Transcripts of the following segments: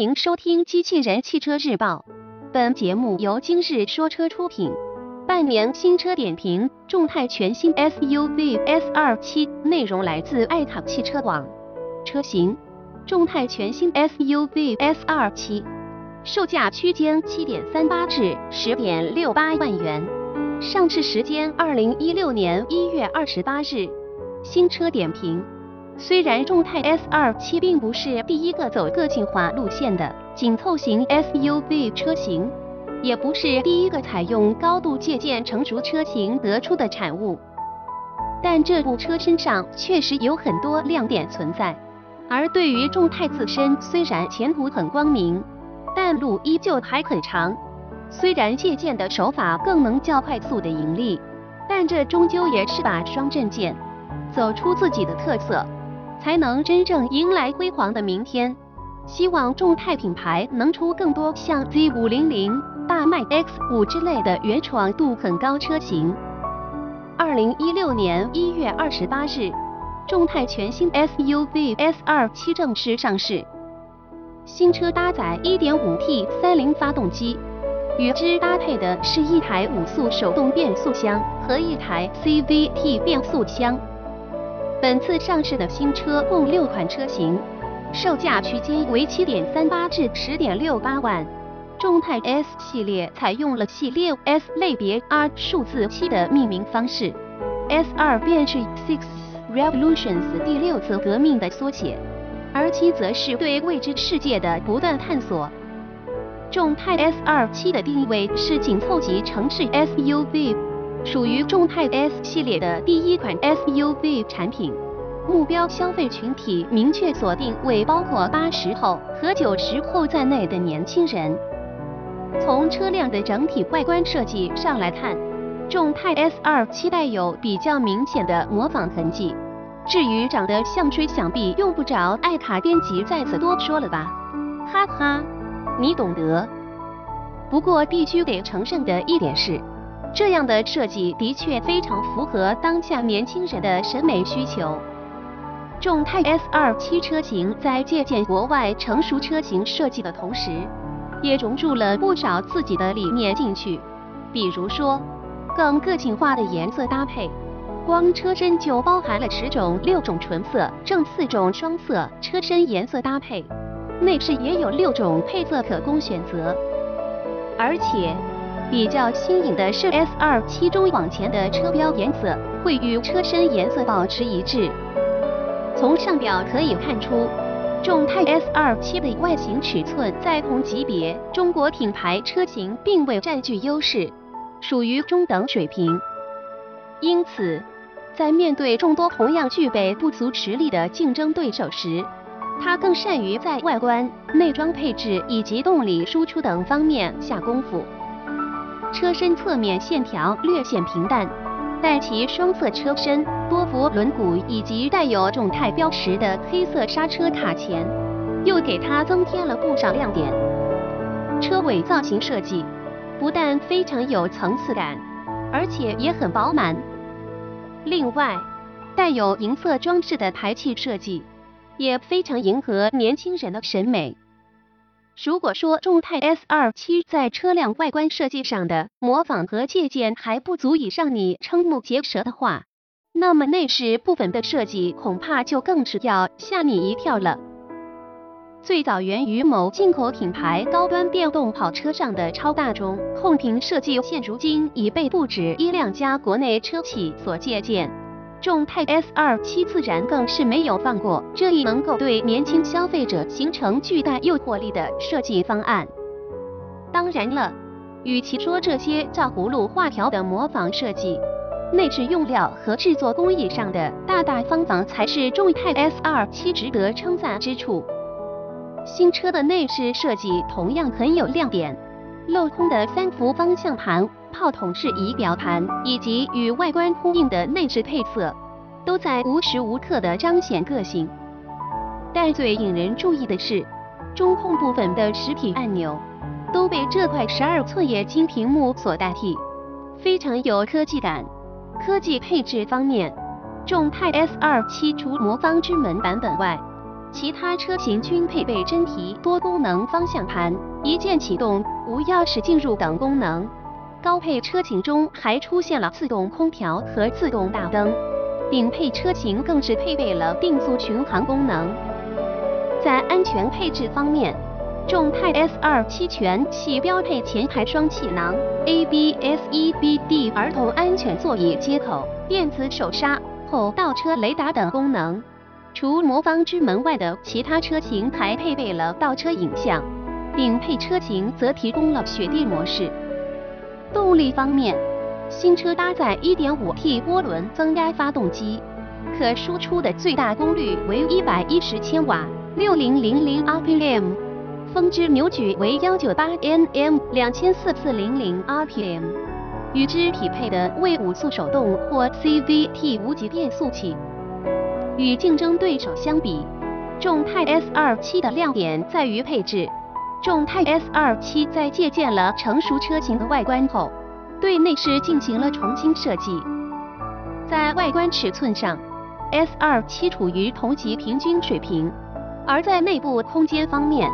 欢迎收听《机器人汽车日报》，本节目由今日说车出品。半年新车点评：众泰全新 SUV S27，内容来自爱卡汽车网。车型：众泰全新 SUV S27，售价区间七点三八至十点六八万元，上市时间二零一六年一月二十八日。新车点评。虽然众泰 S27 并不是第一个走个性化路线的紧凑型 SUV 车型，也不是第一个采用高度借鉴成熟车型得出的产物，但这部车身上确实有很多亮点存在。而对于众泰自身，虽然前途很光明，但路依旧还很长。虽然借鉴的手法更能较快速的盈利，但这终究也是把双刃剑，走出自己的特色。才能真正迎来辉煌的明天。希望众泰品牌能出更多像 Z 五零零、大迈 X 五之类的原创度很高车型。二零一六年一月二十八日，众泰全新 SUV S 二七正式上市。新车搭载一点五 T 三菱发动机，与之搭配的是一台五速手动变速箱和一台 CVT 变速箱。本次上市的新车共六款车型，售价区间为七点三八至十点六八万。众泰 S 系列采用了系列 S 类别 R 数字七的命名方式，S 二便是 Six Revolutions 第六次革命的缩写，而七则是对未知世界的不断探索。众泰 S 二七的定位是紧凑级城市 SUV。属于众泰 S 系列的第一款 SUV 产品，目标消费群体明确锁定为包括八十后和九十后在内的年轻人。从车辆的整体外观设计上来看，众泰 S 二期带有比较明显的模仿痕迹。至于长得像谁，想必用不着爱卡编辑在此多说了吧？哈哈，你懂得。不过必须得承认的一点是。这样的设计的确非常符合当下年轻人的审美需求。众泰 S 二七车型在借鉴国外成熟车型设计的同时，也融入了不少自己的理念进去。比如说，更个性化的颜色搭配，光车身就包含了十种、六种纯色、正四种双色车身颜色搭配，内饰也有六种配色可供选择，而且。比较新颖的是，S 二七中往前的车标颜色会与车身颜色保持一致。从上表可以看出，众泰 S 二七的外形尺寸在同级别中国品牌车型并未占据优势，属于中等水平。因此，在面对众多同样具备不足实力的竞争对手时，它更善于在外观、内装配置以及动力输出等方面下功夫。车身侧面线条略显平淡，但其双侧车身、多辐轮毂以及带有众泰标识的黑色刹车卡钳，又给它增添了不少亮点。车尾造型设计不但非常有层次感，而且也很饱满。另外，带有银色装饰的排气设计，也非常迎合年轻人的审美。如果说众泰 S 二七在车辆外观设计上的模仿和借鉴还不足以让你瞠目结舌的话，那么内饰部分的设计恐怕就更是要吓你一跳了。最早源于某进口品牌高端电动跑车上的超大中控屏设计，现如今已被不止一两家国内车企所借鉴。众泰 S 二七自然更是没有放过这一能够对年轻消费者形成巨大诱惑力的设计方案。当然了，与其说这些照葫芦画瓢的模仿设计，内饰用料和制作工艺上的大大方方才是众泰 S 二七值得称赞之处。新车的内饰设计同样很有亮点，镂空的三幅方向盘。炮筒式仪表盘以及与外观呼应的内饰配色，都在无时无刻的彰显个性。但最引人注意的是，中控部分的实体按钮都被这块十二寸液晶屏幕所代替，非常有科技感。科技配置方面，众泰 S 二七除魔方之门版本外，其他车型均配备真皮多功能方向盘、一键启动、无钥匙进入等功能。高配车型中还出现了自动空调和自动大灯，顶配车型更是配备了定速巡航功能。在安全配置方面，众泰 S27 全系标配前排双气囊、ABS、EBD 儿童安全座椅接口、电子手刹、后倒车雷达等功能。除魔方之门外的其他车型还配备了倒车影像，顶配车型则提供了雪地模式。动力方面，新车搭载 1.5T 涡轮增压发动机，可输出的最大功率为110千瓦，6000 rpm，峰值扭矩为198 Nm，2400 rpm。与之匹配的为五速手动或 CVT 无级变速器。与竞争对手相比，众泰 S27 的亮点在于配置。众泰 S27 在借鉴了成熟车型的外观后，对内饰进行了重新设计。在外观尺寸上，S27 处于同级平均水平；而在内部空间方面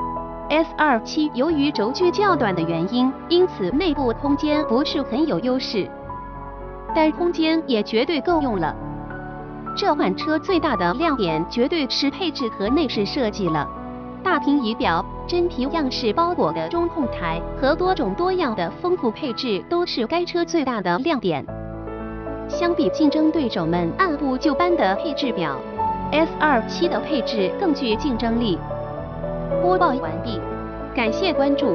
，S27 由于轴距较短的原因，因此内部空间不是很有优势，但空间也绝对够用了。这款车最大的亮点绝对是配置和内饰设计了。大屏仪表、真皮样式包裹的中控台和多种多样的丰富配置都是该车最大的亮点。相比竞争对手们按部就班的配置表，S27 的配置更具竞争力。播报完毕，感谢关注。